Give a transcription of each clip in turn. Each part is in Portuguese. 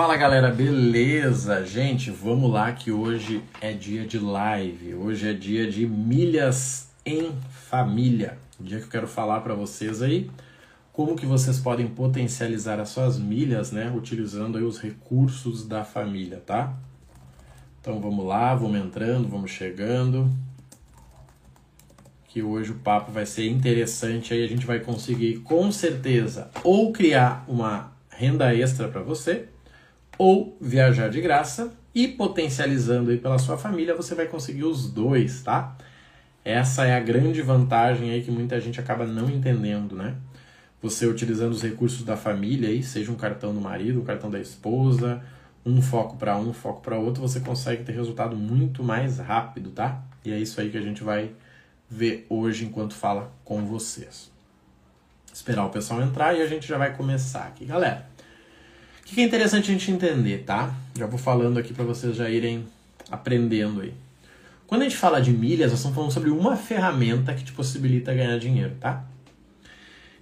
Fala galera, beleza? Gente, vamos lá que hoje é dia de live. Hoje é dia de milhas em família. Dia que eu quero falar para vocês aí como que vocês podem potencializar as suas milhas, né, utilizando aí os recursos da família, tá? Então vamos lá, vamos entrando, vamos chegando. Que hoje o papo vai ser interessante aí, a gente vai conseguir com certeza ou criar uma renda extra para você, ou viajar de graça e potencializando aí pela sua família, você vai conseguir os dois, tá? Essa é a grande vantagem aí que muita gente acaba não entendendo, né? Você utilizando os recursos da família aí, seja um cartão do marido, um cartão da esposa, um foco para um, um foco para outro, você consegue ter resultado muito mais rápido, tá? E é isso aí que a gente vai ver hoje enquanto fala com vocês. Esperar o pessoal entrar e a gente já vai começar aqui, galera. O que é interessante a gente entender, tá? Já vou falando aqui para vocês já irem aprendendo aí. Quando a gente fala de milhas, nós estamos falando sobre uma ferramenta que te possibilita ganhar dinheiro, tá?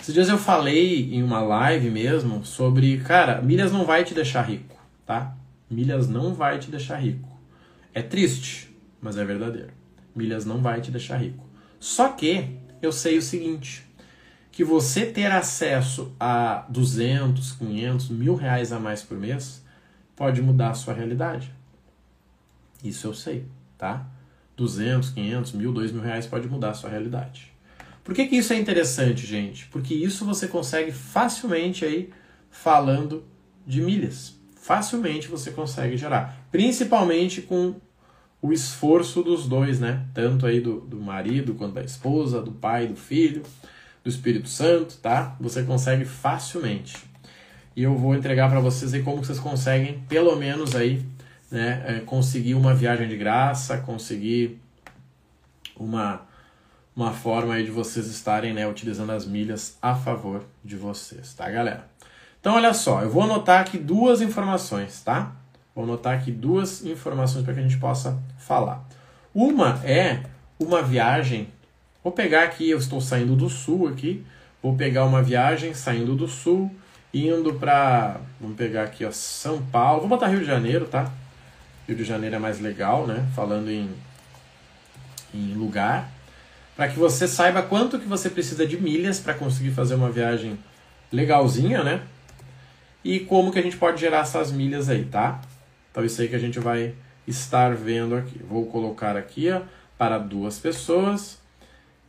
Esses dias eu falei em uma live mesmo sobre, cara, milhas não vai te deixar rico, tá? Milhas não vai te deixar rico. É triste, mas é verdadeiro. Milhas não vai te deixar rico. Só que eu sei o seguinte, que você ter acesso a 200, 500, mil reais a mais por mês pode mudar a sua realidade. Isso eu sei, tá? 200, 500, mil, 2 mil reais pode mudar a sua realidade. Por que, que isso é interessante, gente? Porque isso você consegue facilmente aí falando de milhas. Facilmente você consegue gerar. Principalmente com o esforço dos dois, né? Tanto aí do, do marido quanto da esposa, do pai, do filho do Espírito Santo, tá? Você consegue facilmente. E eu vou entregar para vocês aí como vocês conseguem, pelo menos aí, né, é, conseguir uma viagem de graça, conseguir uma, uma forma aí de vocês estarem, né, utilizando as milhas a favor de vocês, tá, galera? Então, olha só, eu vou anotar aqui duas informações, tá? Vou anotar aqui duas informações para que a gente possa falar. Uma é uma viagem Vou pegar aqui, eu estou saindo do sul aqui, vou pegar uma viagem saindo do sul, indo para, vamos pegar aqui, ó, São Paulo, vou botar Rio de Janeiro, tá? Rio de Janeiro é mais legal, né? Falando em, em lugar, para que você saiba quanto que você precisa de milhas para conseguir fazer uma viagem legalzinha, né? E como que a gente pode gerar essas milhas aí, tá? Então isso aí que a gente vai estar vendo aqui. Vou colocar aqui, ó, para duas pessoas.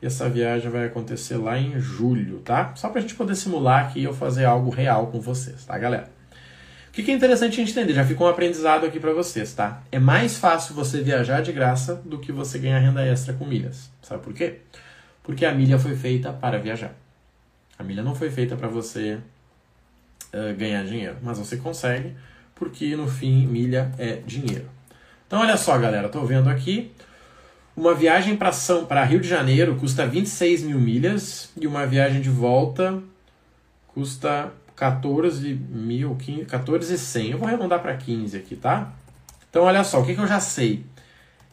E essa viagem vai acontecer lá em julho, tá? Só para a gente poder simular aqui e eu fazer algo real com vocês, tá, galera? O que é interessante a gente entender? Já ficou um aprendizado aqui para vocês, tá? É mais fácil você viajar de graça do que você ganhar renda extra com milhas. Sabe por quê? Porque a milha foi feita para viajar. A milha não foi feita para você uh, ganhar dinheiro, mas você consegue, porque no fim milha é dinheiro. Então olha só, galera, tô vendo aqui uma viagem para São para Rio de Janeiro custa 26 mil milhas e uma viagem de volta custa 14 mil, 15, 14 100. Eu vou arredondar para 15 aqui, tá? Então olha só, o que, que eu já sei?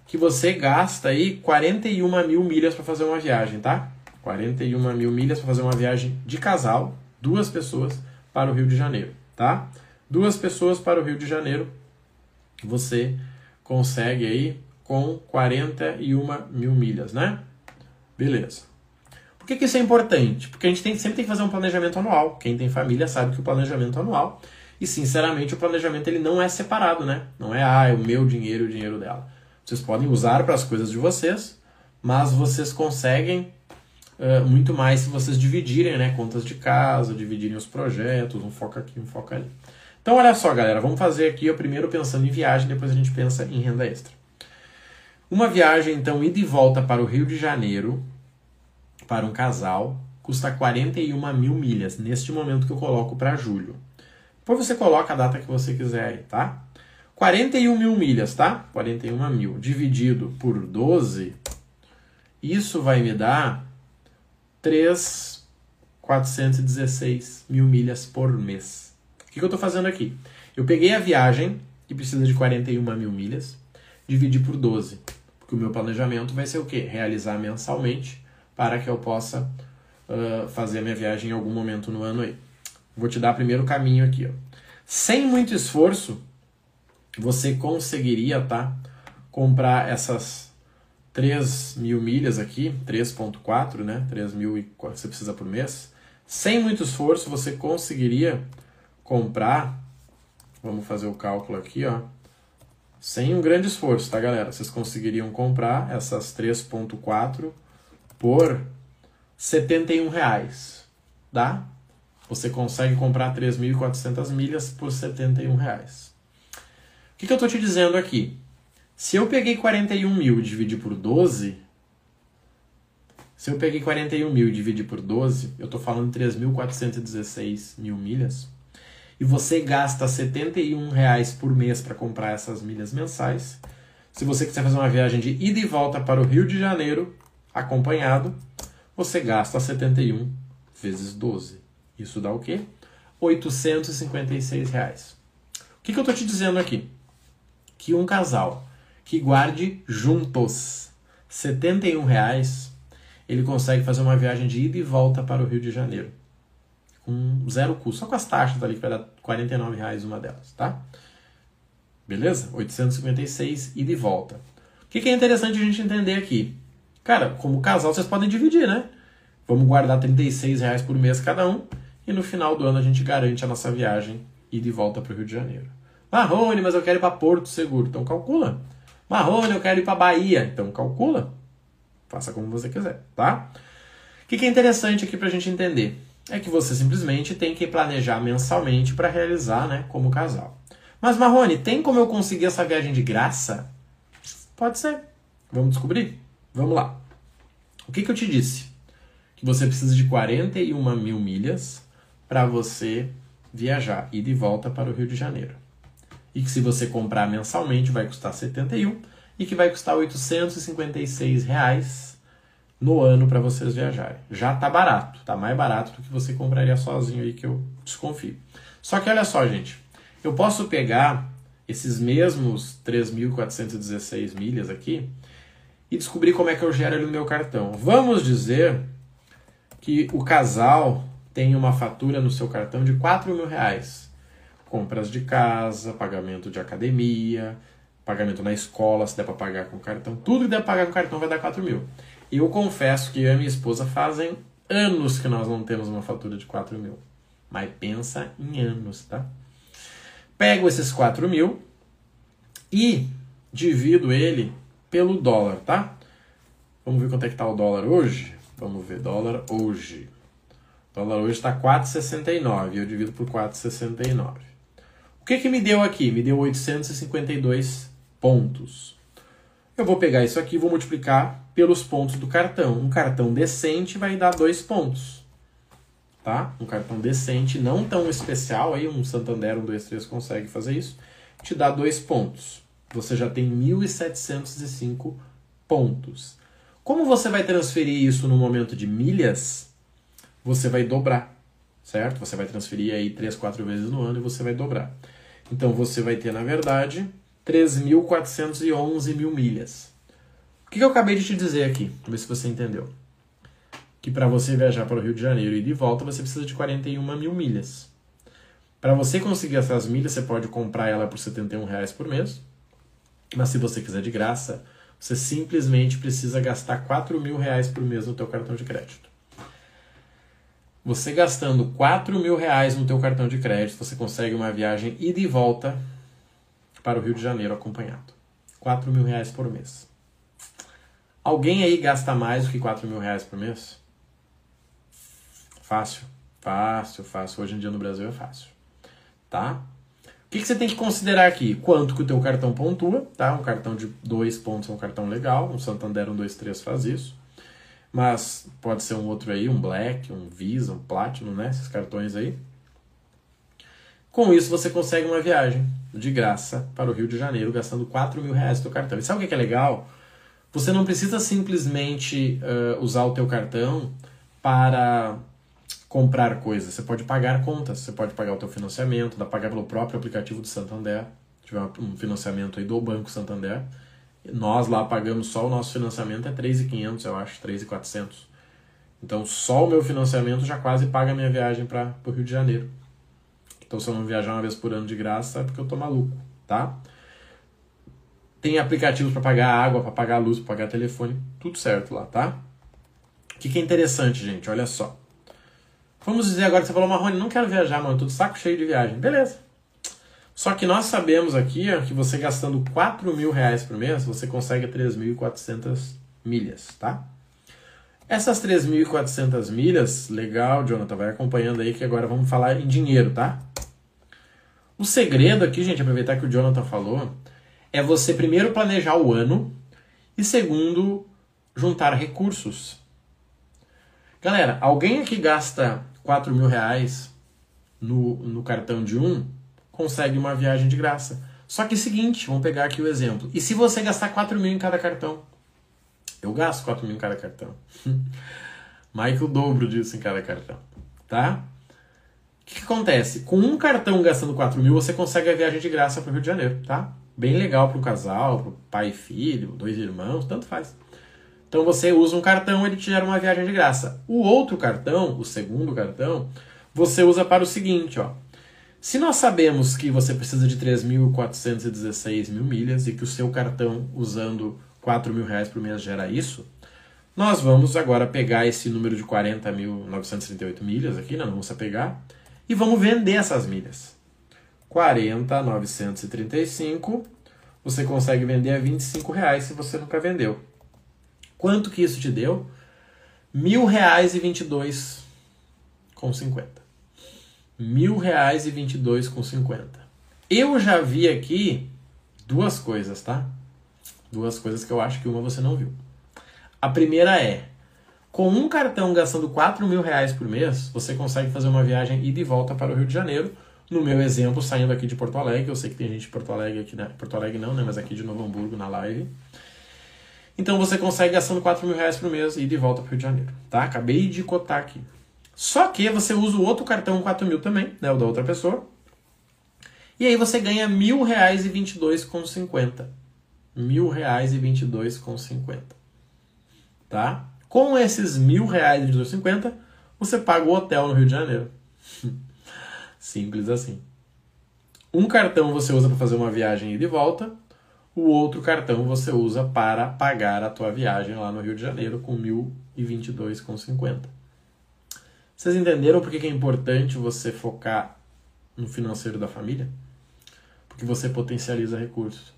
Que você gasta aí 41 mil milhas para fazer uma viagem, tá? 41 mil milhas para fazer uma viagem de casal, duas pessoas para o Rio de Janeiro, tá? Duas pessoas para o Rio de Janeiro, você consegue aí com 41 mil milhas, né? Beleza. Por que, que isso é importante? Porque a gente tem, sempre tem que fazer um planejamento anual. Quem tem família sabe que o planejamento anual, e sinceramente o planejamento ele não é separado, né? Não é, ah, é o meu dinheiro e o dinheiro dela. Vocês podem usar para as coisas de vocês, mas vocês conseguem uh, muito mais se vocês dividirem, né? Contas de casa, dividirem os projetos, um foca aqui, um foca ali. Então, olha só, galera, vamos fazer aqui o primeiro pensando em viagem, depois a gente pensa em renda extra. Uma viagem, então, ida e volta para o Rio de Janeiro, para um casal, custa 41 mil milhas, neste momento que eu coloco para julho. Depois você coloca a data que você quiser aí, tá? 41 mil milhas, tá? 41 mil dividido por 12, isso vai me dar 3,416 mil milhas por mês. O que, que eu estou fazendo aqui? Eu peguei a viagem, que precisa de 41 mil milhas, dividi por 12. Porque o meu planejamento vai ser o quê? Realizar mensalmente para que eu possa uh, fazer a minha viagem em algum momento no ano aí. Vou te dar primeiro o caminho aqui. Ó. Sem muito esforço, você conseguiria, tá? Comprar essas 3 mil milhas aqui, 3.4, né? 3 mil e você precisa por mês. Sem muito esforço, você conseguiria comprar, vamos fazer o cálculo aqui, ó. Sem um grande esforço, tá, galera? Vocês conseguiriam comprar essas 3.4 por 71 reais, tá? Você consegue comprar 3.400 milhas por 71 reais. O que, que eu estou te dizendo aqui? Se eu peguei 41 mil e dividi por 12, se eu peguei 41 mil e dividi por 12, eu estou falando 3.416 mil milhas, e você gasta 71 reais por mês para comprar essas milhas mensais. Se você quiser fazer uma viagem de ida e volta para o Rio de Janeiro, acompanhado, você gasta 71 vezes 12. Isso dá o quê? 856 reais. O que, que eu estou te dizendo aqui? Que um casal que guarde juntos 71 reais, ele consegue fazer uma viagem de ida e volta para o Rio de Janeiro. Com zero custo, só com as taxas ali, que vai dar 49 reais uma delas, tá? Beleza? 856 ida e volta. O que, que é interessante a gente entender aqui? Cara, como casal, vocês podem dividir, né? Vamos guardar 36 reais por mês cada um e no final do ano a gente garante a nossa viagem e de volta para o Rio de Janeiro. Marrone, mas eu quero ir para Porto Seguro. Então calcula. Marrone, eu quero ir para Bahia. Então calcula. Faça como você quiser, tá? O que, que é interessante aqui para a gente entender? É que você simplesmente tem que planejar mensalmente para realizar, né, como casal. Mas Marrone, tem como eu conseguir essa viagem de graça? Pode ser. Vamos descobrir? Vamos lá. O que, que eu te disse? Que você precisa de 41 mil milhas para você viajar e de volta para o Rio de Janeiro. E que se você comprar mensalmente vai custar 71 e que vai custar 856 reais no ano para vocês viajarem. Já tá barato, tá mais barato do que você compraria sozinho aí que eu desconfio. Só que olha só, gente, eu posso pegar esses mesmos 3.416 milhas aqui e descobrir como é que eu gero ele no meu cartão. Vamos dizer que o casal tem uma fatura no seu cartão de 4 mil reais. Compras de casa, pagamento de academia, pagamento na escola, se der para pagar com cartão. Tudo que der para pagar com cartão vai dar 4 mil. Eu confesso que eu e minha esposa fazem anos que nós não temos uma fatura de 4 mil. Mas pensa em anos, tá? Pego esses 4 mil e divido ele pelo dólar, tá? Vamos ver quanto é que tá o dólar hoje? Vamos ver, dólar hoje. O dólar hoje está 4,69 eu divido por 4,69. O que, que me deu aqui? Me deu 852 pontos. Eu vou pegar isso aqui e vou multiplicar pelos pontos do cartão. Um cartão decente vai dar 2 pontos. Tá? Um cartão decente, não tão especial, aí um Santander, um 2, 3 consegue fazer isso, te dá 2 pontos. Você já tem 1.705 pontos. Como você vai transferir isso no momento de milhas? você vai dobrar, certo? Você vai transferir aí 3, 4 vezes no ano e você vai dobrar. Então você vai ter, na verdade, 3.411 mil milhas. O que eu acabei de te dizer aqui? Ver se você entendeu. Que para você viajar para o Rio de Janeiro e de volta, você precisa de 41 mil milhas. Para você conseguir essas milhas, você pode comprar ela por 71 reais por mês. Mas se você quiser de graça, você simplesmente precisa gastar 4 mil reais por mês no teu cartão de crédito. Você gastando 4 mil reais no teu cartão de crédito, você consegue uma viagem ida e volta para o Rio de Janeiro acompanhado. 4 mil reais por mês. Alguém aí gasta mais do que 4 mil reais por mês? Fácil, fácil, fácil. Hoje em dia no Brasil é fácil. Tá? O que, que você tem que considerar aqui? Quanto que o teu cartão pontua, tá? Um cartão de dois pontos é um cartão legal. Um Santander 123 faz isso mas pode ser um outro aí, um Black, um Visa, um Platinum, né? Esses cartões aí. Com isso você consegue uma viagem de graça para o Rio de Janeiro gastando 4 mil reais teu cartão. E sabe o que é legal? Você não precisa simplesmente uh, usar o teu cartão para comprar coisas. Você pode pagar contas, você pode pagar o teu financiamento, dá para pagar pelo próprio aplicativo do Santander. Tiver um financiamento aí do Banco Santander nós lá pagamos só o nosso financiamento é 3.500, eu acho, 3.400. Então só o meu financiamento já quase paga a minha viagem para o Rio de Janeiro. Então se eu não viajar uma vez por ano de graça é porque eu tô maluco, tá? Tem aplicativos para pagar água, para pagar luz, para pagar telefone, tudo certo lá, tá? O que, que é interessante, gente? Olha só. Vamos dizer agora você falou, Marrone, não quero viajar, mano, tô de saco cheio de viagem. Beleza. Só que nós sabemos aqui ó, que você gastando 4 mil reais por mês, você consegue 3.400 milhas, tá? Essas 3.400 milhas, legal, Jonathan, vai acompanhando aí que agora vamos falar em dinheiro, tá? O segredo aqui, gente, aproveitar que o Jonathan falou, é você primeiro planejar o ano e segundo juntar recursos. Galera, alguém aqui gasta 4 mil reais no, no cartão de um, consegue uma viagem de graça. Só que o seguinte, vamos pegar aqui o exemplo. E se você gastar 4 mil em cada cartão? Eu gasto 4 mil em cada cartão. Que o dobro disso em cada cartão. Tá? O que, que, acontece? Com um cartão gastando 4 mil, você consegue a viagem de graça para o Rio de Janeiro, tá? Bem legal para o casal, para pai e filho, dois irmãos, tanto faz. Então você usa um cartão, ele te gera uma viagem de graça. O outro cartão, o segundo cartão, você usa para o seguinte, ó. Se nós sabemos que você precisa de 3.416 mil milhas e que o seu cartão usando 4 mil reais por mês gera isso, nós vamos agora pegar esse número de 40.938 milhas aqui, não vamos pegar, e vamos vender essas milhas. 40.935, você consegue vender a 25 reais se você nunca vendeu. Quanto que isso te deu? Mil reais e vinte e dois com cinquenta. Mil reais e vinte e dois com cinquenta. Eu já vi aqui duas coisas, tá? Duas coisas que eu acho que uma você não viu. A primeira é, com um cartão gastando 4 mil reais por mês, você consegue fazer uma viagem ida e volta para o Rio de Janeiro. No meu exemplo, saindo aqui de Porto Alegre, eu sei que tem gente de Porto Alegre aqui, né? Porto Alegre não, né? Mas aqui de Novo Hamburgo na live. Então você consegue gastando 4 mil reais por mês e de volta para o Rio de Janeiro, tá? Acabei de cotar aqui. Só que você usa o outro cartão 4 mil também, né? O da outra pessoa. E aí você ganha mil reais e vinte e dois com cinquenta mil reais e vinte e dois com cinquenta, tá? Com esses mil reais e vinte e dois cinquenta, você paga o hotel no Rio de Janeiro. Simples assim. Um cartão você usa para fazer uma viagem ida e volta, o outro cartão você usa para pagar a tua viagem lá no Rio de Janeiro com 1.022,50. Vocês entenderam por que é importante você focar no financeiro da família? Porque você potencializa recursos.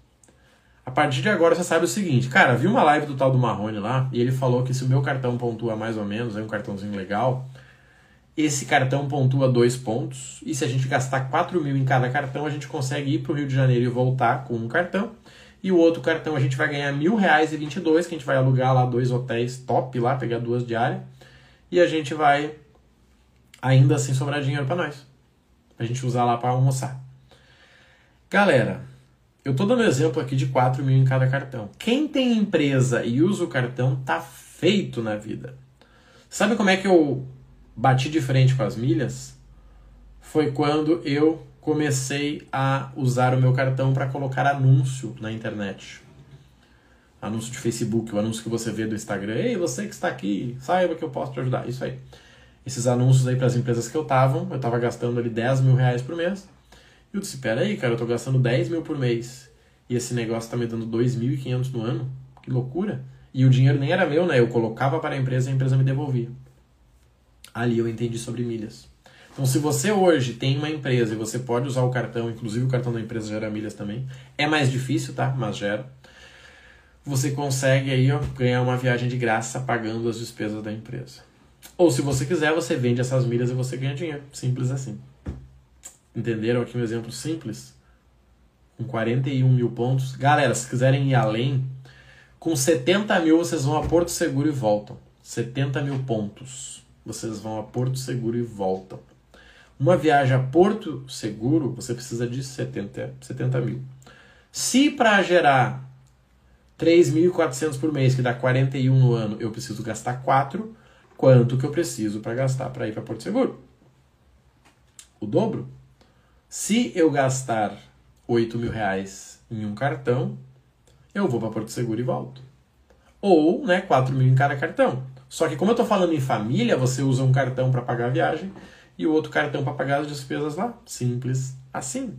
A partir de agora você sabe o seguinte, cara, vi uma live do tal do Marrone lá e ele falou que se o meu cartão pontua mais ou menos, é um cartãozinho legal, esse cartão pontua dois pontos e se a gente gastar 4 mil em cada cartão, a gente consegue ir para o Rio de Janeiro e voltar com um cartão e o outro cartão a gente vai ganhar mil reais e 22, que a gente vai alugar lá dois hotéis top lá, pegar duas diárias e a gente vai ainda assim sobrar dinheiro para nós, a gente usar lá para almoçar. Galera, eu tô dando exemplo aqui de 4 mil em cada cartão. Quem tem empresa e usa o cartão tá feito na vida. Sabe como é que eu bati de frente com as milhas? Foi quando eu comecei a usar o meu cartão para colocar anúncio na internet. Anúncio de Facebook, o anúncio que você vê do Instagram. Ei, você que está aqui, saiba que eu posso te ajudar. Isso aí. Esses anúncios aí para as empresas que eu tava, eu tava gastando ali 10 mil reais por mês. Eu disse, pera aí, cara, eu tô gastando 10 mil por mês e esse negócio tá me dando 2.500 no ano. Que loucura. E o dinheiro nem era meu, né? Eu colocava para a empresa e a empresa me devolvia. Ali eu entendi sobre milhas. Então, se você hoje tem uma empresa e você pode usar o cartão, inclusive o cartão da empresa gera milhas também, é mais difícil, tá? Mas gera. Você consegue aí ó, ganhar uma viagem de graça pagando as despesas da empresa. Ou se você quiser, você vende essas milhas e você ganha dinheiro. Simples assim. Entenderam aqui um exemplo simples? Com 41 mil pontos. Galera, se quiserem ir além, com 70 mil vocês vão a Porto Seguro e voltam. 70 mil pontos. Vocês vão a Porto Seguro e voltam. Uma viagem a Porto Seguro, você precisa de 70, 70 mil. Se para gerar 3.400 por mês, que dá 41 no ano, eu preciso gastar 4, quanto que eu preciso para gastar para ir para Porto Seguro? O dobro. Se eu gastar 8 mil reais em um cartão, eu vou para Porto Seguro e volto. Ou, né, 4 mil em cada cartão. Só que como eu estou falando em família, você usa um cartão para pagar a viagem e o outro cartão para pagar as despesas lá. Simples assim.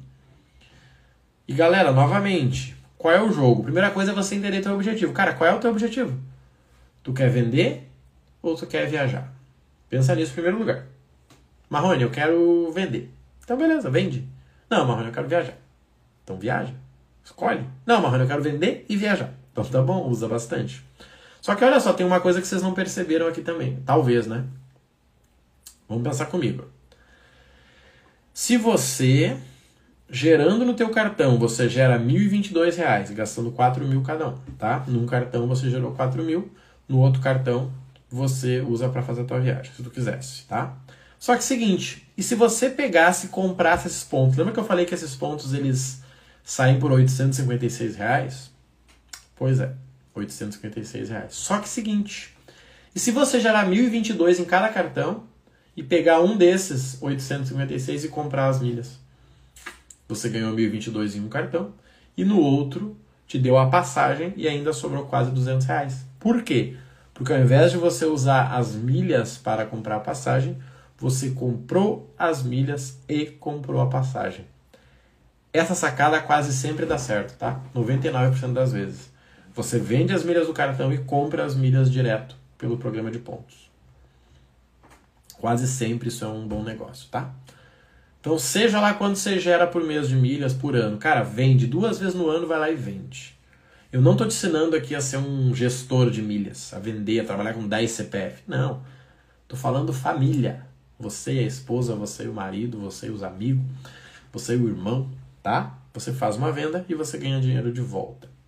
E galera, novamente, qual é o jogo? Primeira coisa é você entender teu objetivo. Cara, qual é o teu objetivo? Tu quer vender ou tu quer viajar? Pensa nisso em primeiro lugar. Marrone, eu quero vender. Então beleza, vende. Não, Marrone, eu quero viajar. Então viaja. Escolhe. Não, Marrone, eu quero vender e viajar. Então tá bom, usa bastante. Só que olha só, tem uma coisa que vocês não perceberam aqui também. Talvez, né? Vamos pensar comigo. Se você, gerando no teu cartão, você gera R$ 1.022, gastando R$ mil cada um, tá? Num cartão você gerou R$ mil, no outro cartão você usa para fazer a tua viagem, se tu quisesse, tá? Só que seguinte, e se você pegasse e comprasse esses pontos? Lembra que eu falei que esses pontos eles saem por 856 reais? Pois é, 856 reais. Só que seguinte, e se você gerar 1.022 em cada cartão, e pegar um desses 856 e comprar as milhas. Você ganhou 1022 em um cartão e no outro te deu a passagem e ainda sobrou quase 200 reais. Por quê? Porque ao invés de você usar as milhas para comprar a passagem, você comprou as milhas e comprou a passagem. Essa sacada quase sempre dá certo, tá? 99% das vezes. Você vende as milhas do cartão e compra as milhas direto pelo programa de pontos. Quase sempre isso é um bom negócio, tá? Então, seja lá quanto você gera por mês de milhas por ano, cara, vende duas vezes no ano, vai lá e vende. Eu não estou te ensinando aqui a ser um gestor de milhas, a vender, a trabalhar com 10 CPF. Não. Estou falando família. Você e a esposa, você e o marido, você e os amigos, você e o irmão, tá? Você faz uma venda e você ganha dinheiro de volta.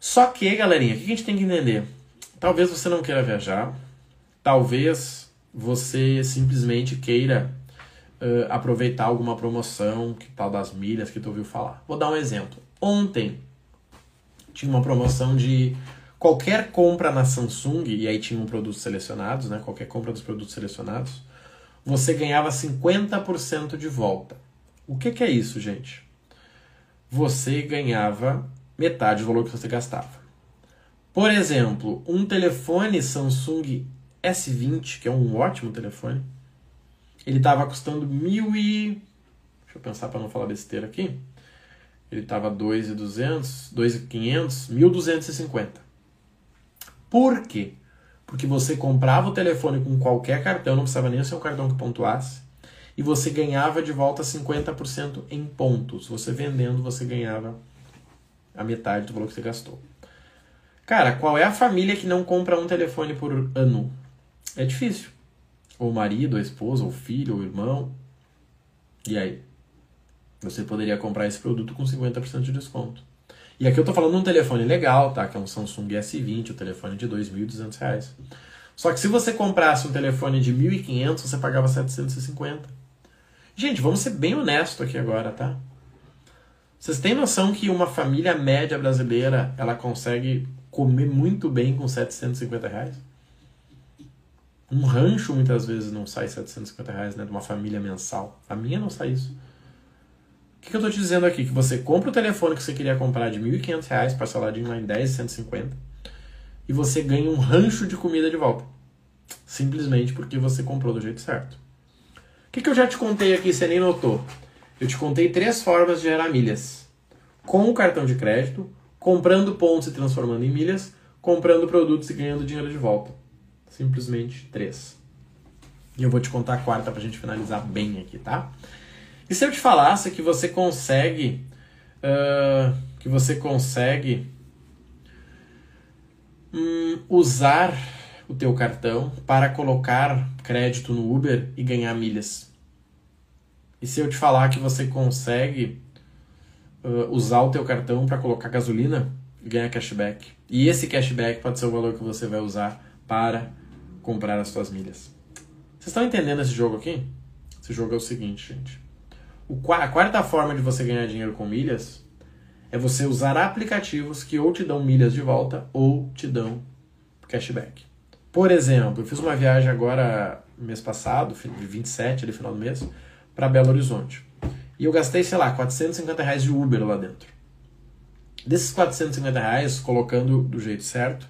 Só que, galerinha, o que a gente tem que entender? Talvez você não queira viajar, talvez você simplesmente queira uh, aproveitar alguma promoção, que tal das milhas que tu ouviu falar. Vou dar um exemplo. Ontem tinha uma promoção de qualquer compra na Samsung, e aí tinham produtos selecionados, né? Qualquer compra dos produtos selecionados, você ganhava 50% de volta. O que, que é isso, gente? Você ganhava metade do valor que você gastava. Por exemplo, um telefone Samsung S20, que é um ótimo telefone, ele estava custando mil e... Deixa eu pensar para não falar besteira aqui. Ele estava 2.200, 2.500, 1.250. Por quê? Porque você comprava o telefone com qualquer cartão, não precisava nem ser um cartão que pontuasse, e você ganhava de volta 50% em pontos. Você vendendo, você ganhava a metade do valor que você gastou. Cara, qual é a família que não compra um telefone por ano? É difícil. Ou o marido, ou a esposa, ou o filho, ou o irmão. E aí? Você poderia comprar esse produto com 50% de desconto. E aqui eu tô falando de um telefone legal, tá? Que é um Samsung S20, o um telefone de R$ 2.200. Só que se você comprasse um telefone de 1.500, você pagava 750. Gente, vamos ser bem honesto aqui agora, tá? Vocês têm noção que uma família média brasileira, ela consegue comer muito bem com 750 reais? Um rancho muitas vezes não sai 750 reais, né? De uma família mensal. A minha não sai isso. O que, que eu tô te dizendo aqui? Que você compra o telefone que você queria comprar de 1.500 reais, parceladinho lá em 10, 150, e você ganha um rancho de comida de volta. Simplesmente porque você comprou do jeito certo. O que, que eu já te contei aqui, você nem notou? Eu te contei três formas de gerar milhas. Com o cartão de crédito, comprando pontos e transformando em milhas, comprando produtos e ganhando dinheiro de volta. Simplesmente três. E eu vou te contar a quarta pra gente finalizar bem aqui, tá? E se eu te falasse que você consegue. Uh, que você consegue um, usar o teu cartão para colocar crédito no Uber e ganhar milhas. E se eu te falar que você consegue uh, usar o teu cartão para colocar gasolina e ganhar cashback. E esse cashback pode ser o valor que você vai usar para comprar as suas milhas. Vocês estão entendendo esse jogo aqui? Esse jogo é o seguinte, gente. O, a quarta forma de você ganhar dinheiro com milhas é você usar aplicativos que ou te dão milhas de volta ou te dão cashback. Por exemplo, eu fiz uma viagem agora mês passado, 27, ali final do mês, para Belo Horizonte. E eu gastei, sei lá, 450 reais de Uber lá dentro. Desses 450 reais, colocando do jeito certo,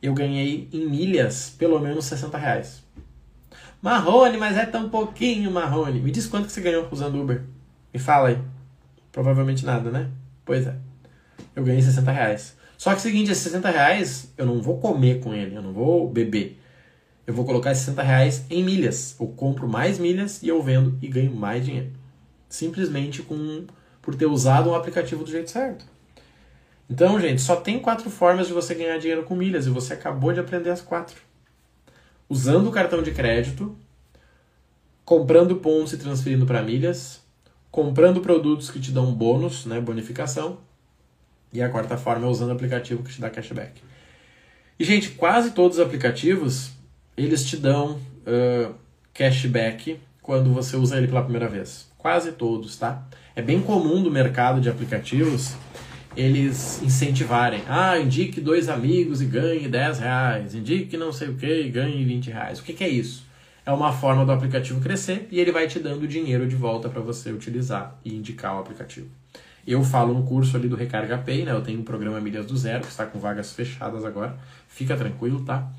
eu ganhei em milhas pelo menos 60 reais. Marrone, mas é tão pouquinho, Marrone. Me diz quanto que você ganhou usando Uber. Me fala aí. Provavelmente nada, né? Pois é. Eu ganhei 60 reais. Só que é o seguinte, esses 60 reais eu não vou comer com ele, eu não vou beber. Eu vou colocar esses 60 reais em milhas. Eu compro mais milhas e eu vendo e ganho mais dinheiro. Simplesmente com, por ter usado o aplicativo do jeito certo. Então, gente, só tem quatro formas de você ganhar dinheiro com milhas e você acabou de aprender as quatro. Usando o cartão de crédito, comprando pontos e transferindo para milhas, comprando produtos que te dão bônus, né, bonificação, e a quarta forma é usando o aplicativo que te dá cashback. E, gente, quase todos os aplicativos, eles te dão uh, cashback quando você usa ele pela primeira vez. Quase todos, tá? É bem comum no mercado de aplicativos eles incentivarem. Ah, indique dois amigos e ganhe 10 reais. Indique não sei o que e ganhe 20 reais. O que, que é isso? É uma forma do aplicativo crescer e ele vai te dando dinheiro de volta para você utilizar e indicar o aplicativo. Eu falo no curso ali do Recarga Pay, né? Eu tenho um programa Milhas do Zero, que está com vagas fechadas agora. Fica tranquilo, tá?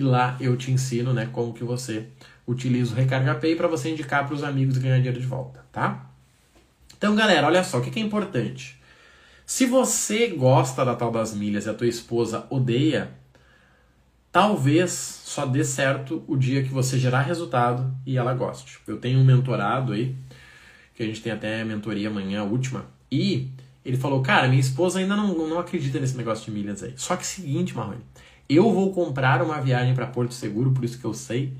E lá eu te ensino, né, como que você utiliza o Recarga Pay para você indicar para os amigos e ganhar dinheiro de volta, tá? Então, galera, olha só, o que, que é importante? Se você gosta da tal das milhas e a tua esposa odeia, talvez só dê certo o dia que você gerar resultado e ela goste. Eu tenho um mentorado aí, que a gente tem até mentoria amanhã, a última, e ele falou, cara, minha esposa ainda não, não acredita nesse negócio de milhas aí. Só que seguinte, Marrone, eu vou comprar uma viagem para Porto Seguro, por isso que eu sei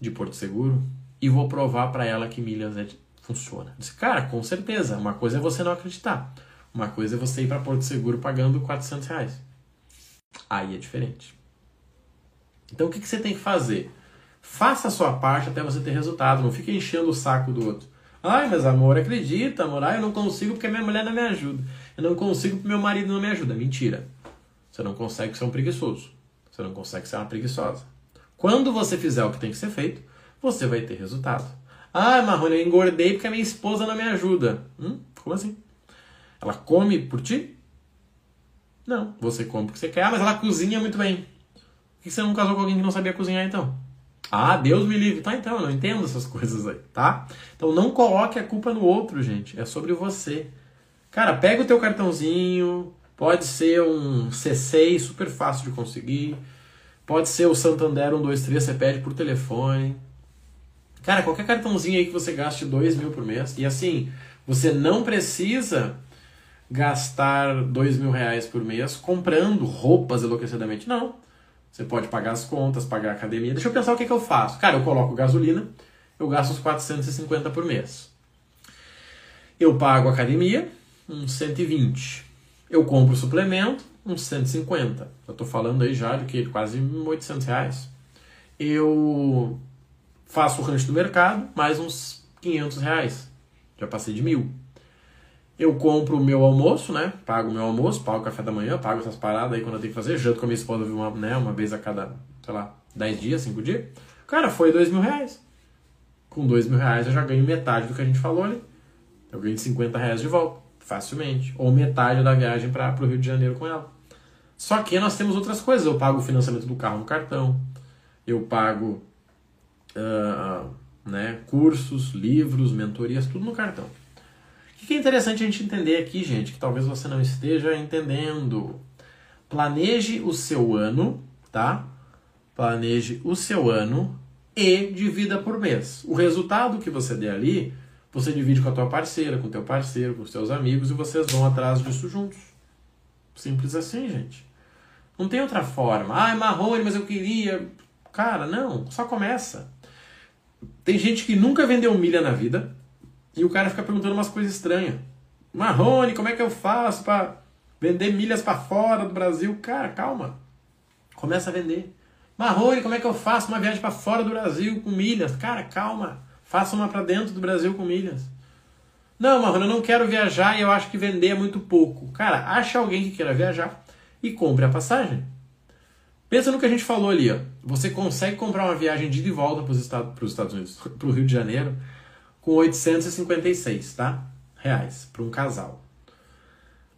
de Porto Seguro, e vou provar para ela que milhas é, funciona. Disse, cara, com certeza, uma coisa é você não acreditar. Uma coisa é você ir para Porto Seguro pagando 400 reais. Aí é diferente. Então o que, que você tem que fazer? Faça a sua parte até você ter resultado. Não fique enchendo o saco do outro. Ai, mas amor, acredita, amor. Ai, eu não consigo porque minha mulher não me ajuda. Eu não consigo porque meu marido não me ajuda. Mentira. Você não consegue é um preguiçoso. Você não consegue ser uma preguiçosa. Quando você fizer o que tem que ser feito, você vai ter resultado. Ah, Marrone, eu engordei porque a minha esposa não me ajuda. Hum? Como assim? Ela come por ti? Não. Você come porque você quer. Ah, mas ela cozinha muito bem. Por que você não casou com alguém que não sabia cozinhar então? Ah, Deus me livre. Tá, então, eu não entendo essas coisas aí, tá? Então não coloque a culpa no outro, gente. É sobre você. Cara, pega o teu cartãozinho. Pode ser um C6, super fácil de conseguir. Pode ser o Santander 123, você pede por telefone. Cara, qualquer cartãozinho aí que você gaste 2 mil por mês. E assim, você não precisa gastar dois mil reais por mês comprando roupas enlouquecidamente. Não. Você pode pagar as contas, pagar a academia. Deixa eu pensar o que, que eu faço. Cara, eu coloco gasolina, eu gasto uns 450 por mês. Eu pago a academia, uns 120. Eu compro suplemento, uns 150. Eu tô falando aí já de que quase 800 reais. Eu faço o rancho do mercado, mais uns 500 reais. Já passei de mil eu compro o meu almoço, né? Pago o meu almoço, pago o café da manhã, pago essas paradas aí quando eu tenho que fazer. Janto com a minha esposa uma, né, uma vez a cada, sei lá, 10 dias, 5 dias. Cara, foi 2 mil reais. Com 2 mil reais eu já ganho metade do que a gente falou ali. Eu ganho 50 reais de volta, facilmente. Ou metade da viagem para o Rio de Janeiro com ela. Só que nós temos outras coisas. Eu pago o financiamento do carro no cartão. Eu pago uh, né, cursos, livros, mentorias, tudo no cartão. O que é interessante a gente entender aqui, gente, que talvez você não esteja entendendo. Planeje o seu ano, tá? Planeje o seu ano e divida por mês. O resultado que você der ali, você divide com a tua parceira, com o teu parceiro, com os teus amigos e vocês vão atrás disso juntos. Simples assim, gente. Não tem outra forma. Ai, Marrone, mas eu queria. Cara, não, só começa. Tem gente que nunca vendeu milha na vida, e o cara fica perguntando umas coisas estranhas. Marrone, como é que eu faço para vender milhas para fora do Brasil? Cara, calma. Começa a vender. Marrone, como é que eu faço uma viagem para fora do Brasil com milhas? Cara, calma. Faça uma para dentro do Brasil com milhas. Não, Marrone, eu não quero viajar e eu acho que vender é muito pouco. Cara, acha alguém que queira viajar e compre a passagem. Pensa no que a gente falou ali, ó. Você consegue comprar uma viagem de ida e volta para os Estados, Estados Unidos, para o Rio de Janeiro, com 856, tá? Reais para um casal.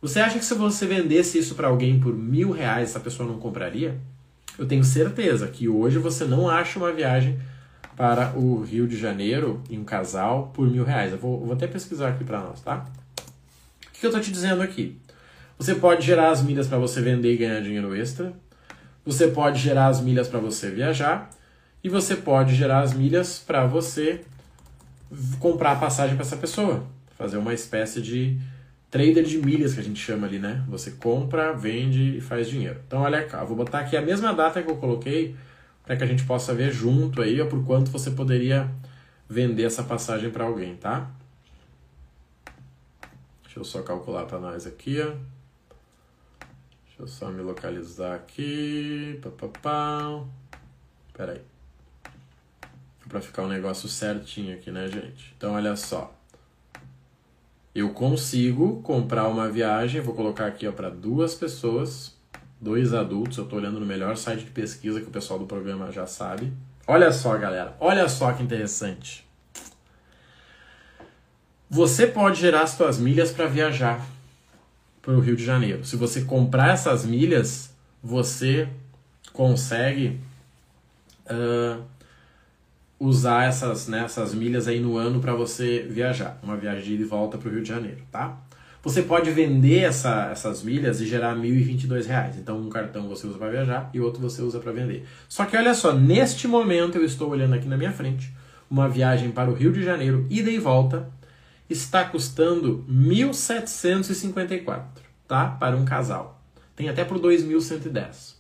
Você acha que se você vendesse isso para alguém por mil reais, essa pessoa não compraria? Eu tenho certeza que hoje você não acha uma viagem para o Rio de Janeiro em um casal por mil reais. Eu vou, vou até pesquisar aqui para nós, tá? O que, que eu estou te dizendo aqui? Você pode gerar as milhas para você vender e ganhar dinheiro extra. Você pode gerar as milhas para você viajar. E você pode gerar as milhas para você comprar a passagem para essa pessoa. Fazer uma espécie de trader de milhas que a gente chama ali, né? Você compra, vende e faz dinheiro. Então olha cá, vou botar aqui a mesma data que eu coloquei para que a gente possa ver junto aí por quanto você poderia vender essa passagem para alguém, tá? Deixa eu só calcular para nós aqui, ó. Deixa eu só me localizar aqui. Pá, Pera aí. Para ficar o um negócio certinho aqui, né, gente? Então, olha só. Eu consigo comprar uma viagem, vou colocar aqui para duas pessoas, dois adultos. Eu estou olhando no melhor site de pesquisa que o pessoal do programa já sabe. Olha só, galera. Olha só que interessante. Você pode gerar suas milhas para viajar para o Rio de Janeiro. Se você comprar essas milhas, você consegue uh, usar essas, né, essas milhas aí no ano para você viajar. Uma viagem de ida e volta para o Rio de Janeiro, tá? Você pode vender essa, essas milhas e gerar 1.022 reais. Então, um cartão você usa para viajar e outro você usa para vender. Só que olha só, neste momento eu estou olhando aqui na minha frente, uma viagem para o Rio de Janeiro, ida e volta, está custando 1.754, tá? Para um casal. Tem até por 2.110.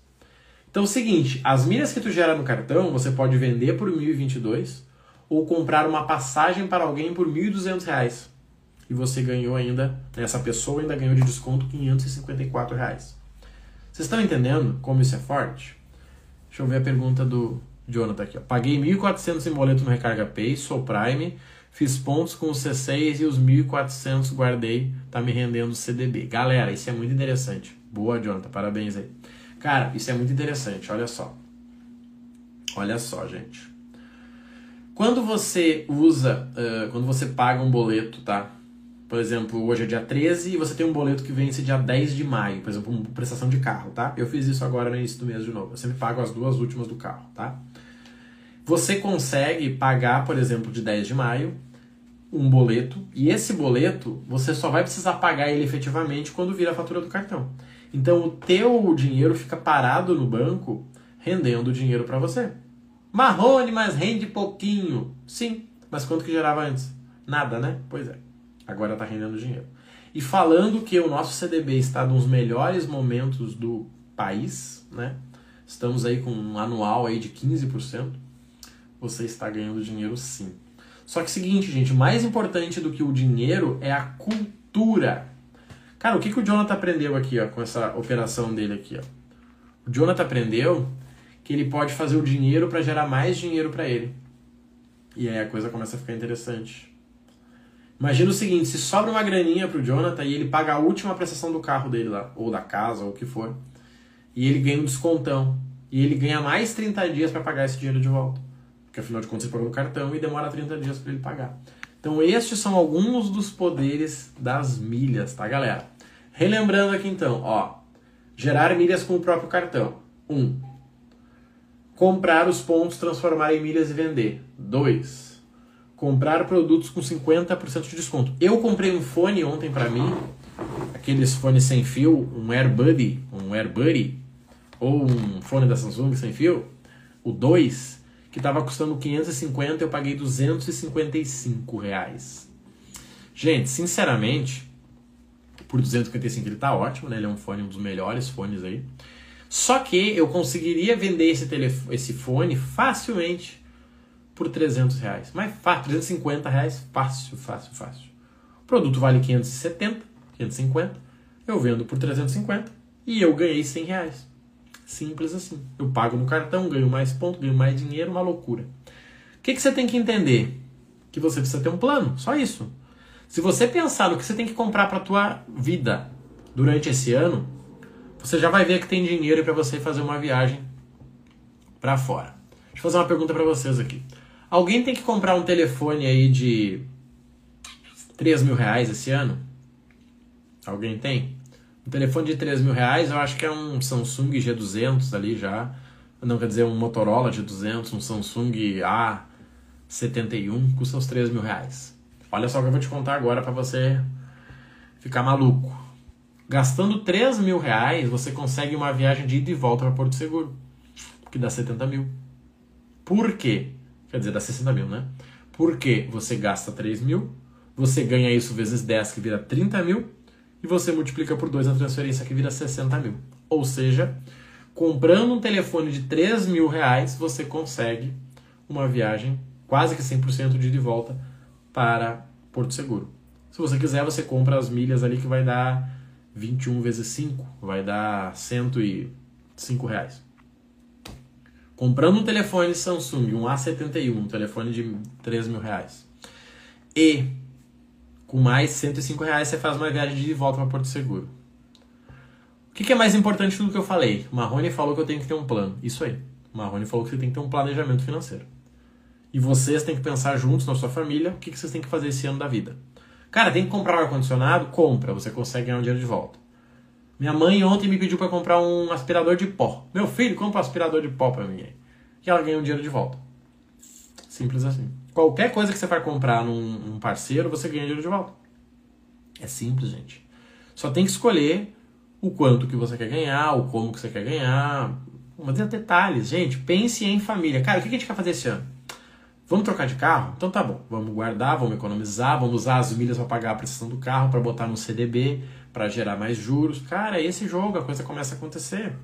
Então é o seguinte, as milhas que tu gera no cartão, você pode vender por 1.022 ou comprar uma passagem para alguém por 1.200 reais. E você ganhou ainda, essa pessoa ainda ganhou de desconto 554 reais. Vocês estão entendendo como isso é forte? Deixa eu ver a pergunta do Jonathan aqui. Ó. Paguei 1.400 em boleto no Recarga Pay, sou Prime, Fiz pontos com os C6 e os 1.400 guardei, tá me rendendo CDB. Galera, isso é muito interessante. Boa, Jonathan, parabéns aí. Cara, isso é muito interessante, olha só. Olha só, gente. Quando você usa, uh, quando você paga um boleto, tá? Por exemplo, hoje é dia 13 e você tem um boleto que vence dia 10 de maio, por exemplo, uma prestação de carro, tá? Eu fiz isso agora no início do mês de novo. Eu sempre pago as duas últimas do carro, tá? Você consegue pagar, por exemplo, de 10 de maio, um boleto, e esse boleto você só vai precisar pagar ele efetivamente quando vir a fatura do cartão. Então o teu dinheiro fica parado no banco, rendendo dinheiro para você. Marrone, mas rende pouquinho. Sim, mas quanto que gerava antes? Nada, né? Pois é. Agora está rendendo dinheiro. E falando que o nosso CDB está nos melhores momentos do país, né? Estamos aí com um anual aí de 15% você está ganhando dinheiro sim. Só que seguinte, gente, mais importante do que o dinheiro é a cultura. Cara, o que, que o Jonathan aprendeu aqui, ó, com essa operação dele aqui, ó? O Jonathan aprendeu que ele pode fazer o dinheiro para gerar mais dinheiro para ele. E aí a coisa começa a ficar interessante. Imagina o seguinte, se sobra uma graninha pro Jonathan e ele paga a última prestação do carro dele lá, ou da casa, ou o que for, e ele ganha um descontão, e ele ganha mais 30 dias para pagar esse dinheiro de volta porque afinal de contas você pagou no cartão e demora 30 dias para ele pagar. Então estes são alguns dos poderes das milhas, tá galera? Relembrando aqui então, ó, gerar milhas com o próprio cartão. 1. Um, comprar os pontos, transformar em milhas e vender. 2. Comprar produtos com 50% de desconto. Eu comprei um fone ontem para mim, aqueles fones sem fio, um AirBuddy, um AirBuddy, ou um fone da Samsung sem fio, o 2, que estava custando 550, eu paguei 255 reais. Gente, sinceramente, por 255 ele tá ótimo, né? Ele é um fone, um dos melhores fones aí. Só que eu conseguiria vender esse, telefone, esse fone facilmente por 300 reais. Mas fácil, 350 reais, fácil, fácil, fácil. O produto vale 570, 550, eu vendo por 350 e eu ganhei 100 reais. Simples assim. Eu pago no cartão, ganho mais ponto, ganho mais dinheiro, uma loucura. O que, que você tem que entender? Que você precisa ter um plano, só isso. Se você pensar no que você tem que comprar para a tua vida durante esse ano, você já vai ver que tem dinheiro para você fazer uma viagem para fora. Deixa eu fazer uma pergunta para vocês aqui. Alguém tem que comprar um telefone aí de 3 mil reais esse ano? Alguém tem? Um telefone de 3 mil reais, eu acho que é um Samsung G200 ali já. Não quer dizer um Motorola G200, um Samsung A 71 com seus 3 mil reais. Olha só o que eu vou te contar agora para você ficar maluco. Gastando 3 mil reais, você consegue uma viagem de ida e volta para Porto Seguro, que dá 70 mil. Por quê? Quer dizer, dá 60 mil, né? Porque você gasta 3 mil, você ganha isso vezes 10, que vira 30 mil, e você multiplica por 2 a transferência, que vira 60 mil. Ou seja, comprando um telefone de 3 mil reais, você consegue uma viagem quase que 100% de ida e volta para Porto Seguro. Se você quiser, você compra as milhas ali que vai dar 21 vezes 5 vai dar 105 reais. Comprando um telefone Samsung, um A71, um telefone de 3 mil reais, e com mais 105 reais você faz uma viagem de volta para Porto Seguro. O que, que é mais importante tudo que eu falei? O Marrone falou que eu tenho que ter um plano. Isso aí. O Marrone falou que você tem que ter um planejamento financeiro. E vocês têm que pensar juntos na sua família o que, que vocês têm que fazer esse ano da vida. Cara, tem que comprar um ar-condicionado? Compra, você consegue ganhar um dinheiro de volta. Minha mãe ontem me pediu para comprar um aspirador de pó. Meu filho, compra um aspirador de pó para mim. E ela ganha um dinheiro de volta. Simples assim. Qualquer coisa que você vai comprar num, num parceiro, você ganha dinheiro de volta. É simples, gente. Só tem que escolher o quanto que você quer ganhar, o como que você quer ganhar. Mas detalhes, gente. Pense em família. Cara, o que a gente quer fazer esse ano? Vamos trocar de carro? Então tá bom. Vamos guardar, vamos economizar, vamos usar as milhas para pagar a prestação do carro, para botar no CDB, para gerar mais juros. Cara, esse jogo, a coisa começa a acontecer.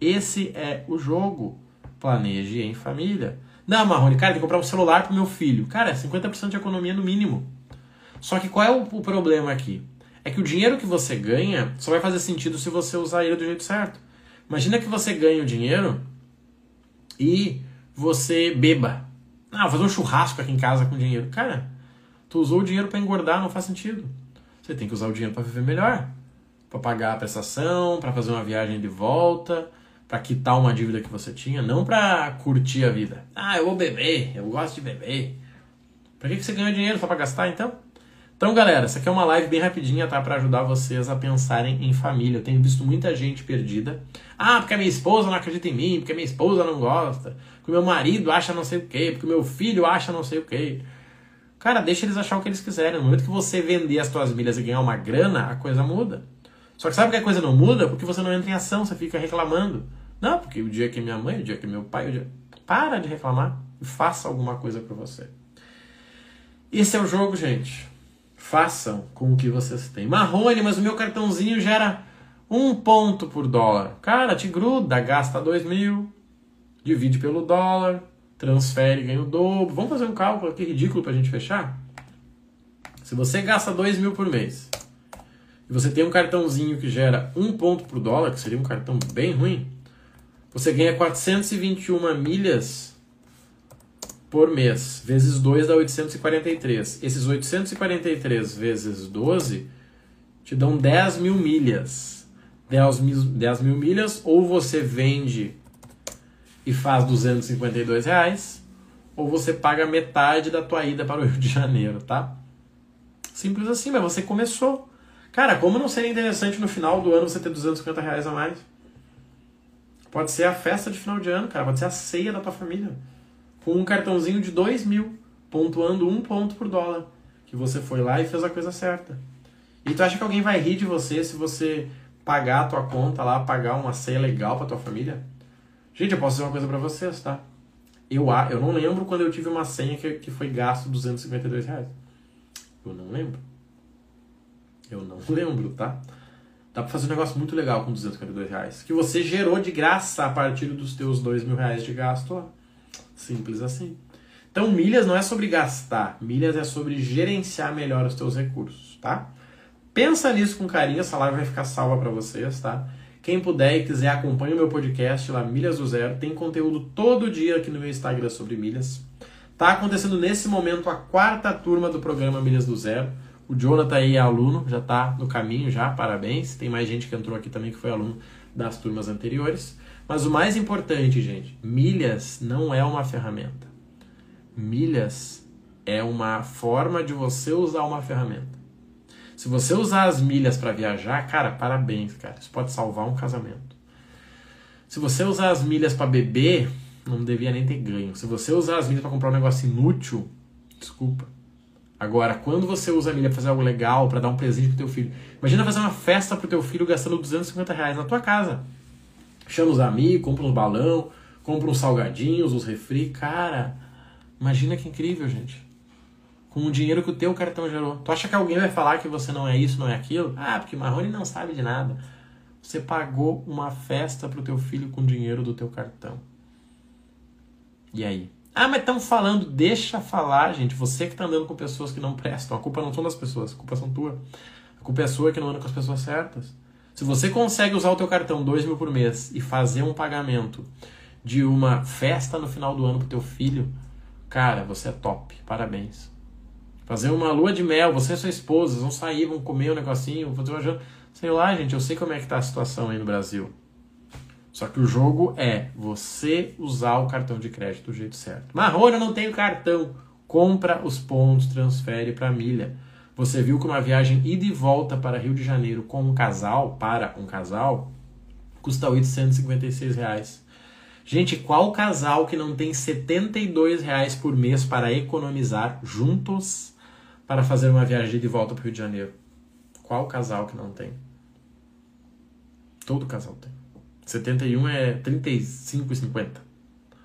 Esse é o jogo. Planeje em família. Não, Marrone, cara, tem que comprar um celular pro meu filho. Cara, 50% de economia no mínimo. Só que qual é o, o problema aqui? É que o dinheiro que você ganha só vai fazer sentido se você usar ele do jeito certo. Imagina que você ganha o dinheiro e você beba ah, vou fazer um churrasco aqui em casa com dinheiro. Cara, tu usou o dinheiro para engordar, não faz sentido. Você tem que usar o dinheiro para viver melhor. Para pagar a prestação, para fazer uma viagem de volta, para quitar uma dívida que você tinha, não para curtir a vida. Ah, eu vou beber, eu gosto de beber. Para que, você ganha dinheiro? Só para gastar então? Então, galera, essa aqui é uma live bem rapidinha, tá? Para ajudar vocês a pensarem em família. Eu tenho visto muita gente perdida. Ah, porque a minha esposa não acredita em mim, porque a minha esposa não gosta, porque o meu marido acha não sei o quê, porque o meu filho acha não sei o quê. Cara, deixa eles achar o que eles quiserem. No momento que você vender as suas milhas e ganhar uma grana, a coisa muda. Só que sabe que a coisa não muda? Porque você não entra em ação, você fica reclamando. Não, porque o dia que minha mãe, o dia que meu pai, o dia... Para de reclamar e faça alguma coisa por você. Esse é o jogo, gente. Façam com o que vocês têm. Marrone, mas o meu cartãozinho gera um ponto por dólar. Cara, te gruda, gasta dois mil, divide pelo dólar, transfere, ganha o dobro. Vamos fazer um cálculo aqui ridículo para a gente fechar? Se você gasta dois mil por mês e você tem um cartãozinho que gera um ponto por dólar, que seria um cartão bem ruim, você ganha 421 milhas por mês, vezes 2 dá 843. Esses 843 vezes 12 te dão 10 mil milhas. 10 mil, 10 mil milhas, ou você vende e faz 252 reais, ou você paga metade da tua ida para o Rio de Janeiro, tá? Simples assim, mas você começou. Cara, como não seria interessante no final do ano você ter 250 reais a mais? Pode ser a festa de final de ano, cara. Pode ser a ceia da tua família com um cartãozinho de 2 mil, pontuando um ponto por dólar. Que você foi lá e fez a coisa certa. E tu acha que alguém vai rir de você se você pagar a tua conta lá, pagar uma ceia legal pra tua família? Gente, eu posso dizer uma coisa pra vocês, tá? Eu, eu não lembro quando eu tive uma senha que, que foi gasto 252 reais. Eu não lembro. Eu não lembro, tá? Dá pra fazer um negócio muito legal com 252 reais. Que você gerou de graça a partir dos teus 2 mil reais de gasto lá. Simples assim. Então, milhas não é sobre gastar, milhas é sobre gerenciar melhor os teus recursos, tá? Pensa nisso com carinho, essa live vai ficar salva para vocês, tá? Quem puder e quiser, acompanhe o meu podcast lá, Milhas do Zero. Tem conteúdo todo dia aqui no meu Instagram sobre milhas. Tá acontecendo nesse momento a quarta turma do programa Milhas do Zero. O Jonathan aí é aluno, já tá no caminho já, parabéns. Tem mais gente que entrou aqui também que foi aluno das turmas anteriores. Mas o mais importante, gente, milhas não é uma ferramenta. Milhas é uma forma de você usar uma ferramenta. Se você usar as milhas para viajar, cara, parabéns, cara. Isso pode salvar um casamento. Se você usar as milhas para beber, não devia nem ter ganho. Se você usar as milhas para comprar um negócio inútil, desculpa. Agora, quando você usa a milha para fazer algo legal, para dar um presente pro teu filho, imagina fazer uma festa pro teu filho gastando 250 reais na tua casa. Chama os amigos, compra uns balão, compra uns salgadinhos, uns refri. Cara, imagina que incrível, gente. Com o dinheiro que o teu cartão gerou. Tu acha que alguém vai falar que você não é isso, não é aquilo? Ah, porque Marrone não sabe de nada. Você pagou uma festa pro teu filho com dinheiro do teu cartão. E aí? Ah, mas estamos falando, deixa falar, gente. Você que está andando com pessoas que não prestam. A culpa não são das pessoas, a culpa são tua. A culpa é sua que não anda com as pessoas certas. Se você consegue usar o teu cartão dois mil por mês e fazer um pagamento de uma festa no final do ano pro teu filho, cara, você é top. Parabéns. Fazer uma lua de mel, você e sua esposa vão sair, vão comer um negocinho, fazer uma janta. Sei lá, gente, eu sei como é que tá a situação aí no Brasil. Só que o jogo é você usar o cartão de crédito do jeito certo. Marrone, eu não tenho cartão. Compra os pontos, transfere para milha. Você viu que uma viagem ida e volta para Rio de Janeiro com um casal, para um casal, custa 856 reais. Gente, qual casal que não tem 72 reais por mês para economizar juntos para fazer uma viagem de volta para o Rio de Janeiro? Qual casal que não tem? Todo casal tem. 71 é 35,50.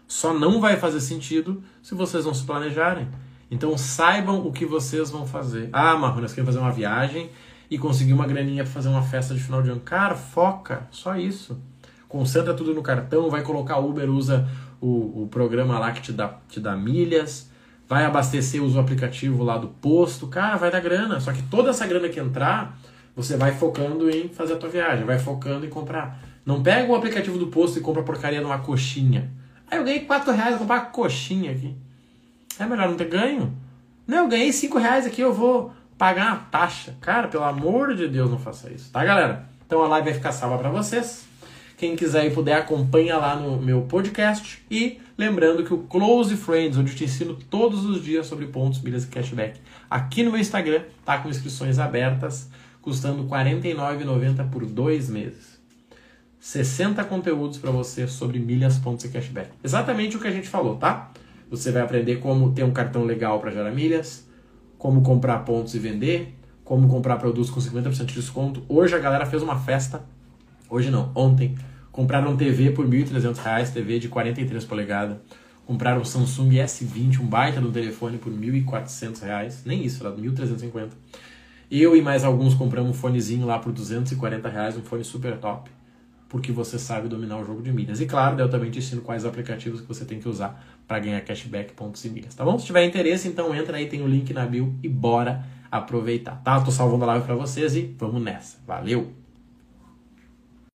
Só não vai fazer sentido se vocês não se planejarem. Então saibam o que vocês vão fazer. Ah, Marrone, nós queremos fazer uma viagem e conseguir uma graninha para fazer uma festa de final de ano. Cara, foca, só isso. Concentra tudo no cartão, vai colocar Uber, usa o, o programa lá que te dá, te dá milhas, vai abastecer, usa o aplicativo lá do posto. Cara, vai dar grana. Só que toda essa grana que entrar, você vai focando em fazer a tua viagem, vai focando em comprar não pega o aplicativo do posto e compra porcaria de uma coxinha. Aí eu ganhei 4 reais, vou comprar uma coxinha aqui. É melhor não ter ganho? Não, eu ganhei 5 reais aqui, eu vou pagar uma taxa. Cara, pelo amor de Deus, não faça isso, tá, galera? Então a live vai ficar salva para vocês. Quem quiser e puder, acompanha lá no meu podcast. E lembrando que o Close Friends, onde eu te ensino todos os dias sobre pontos, milhas e cashback, aqui no meu Instagram, tá com inscrições abertas, custando R$ 49,90 por dois meses. 60 conteúdos para você sobre milhas, pontos e cashback. Exatamente o que a gente falou, tá? Você vai aprender como ter um cartão legal para gerar milhas, como comprar pontos e vender, como comprar produtos com 50% de desconto. Hoje a galera fez uma festa, hoje não, ontem, compraram TV por R$ 1.300, TV de 43 polegadas. Compraram um Samsung S20, um baita do telefone por R$ 1.400, nem isso, era R$ 1.350. Eu e mais alguns compramos um fonezinho lá por 240 reais, um fone super top porque você sabe dominar o jogo de milhas. E claro, eu também te ensino quais aplicativos que você tem que usar para ganhar cashback, pontos e milhas, tá bom? Se tiver interesse, então entra aí, tem o link na bio e bora aproveitar, tá? Tô salvando a live para vocês e vamos nessa. Valeu!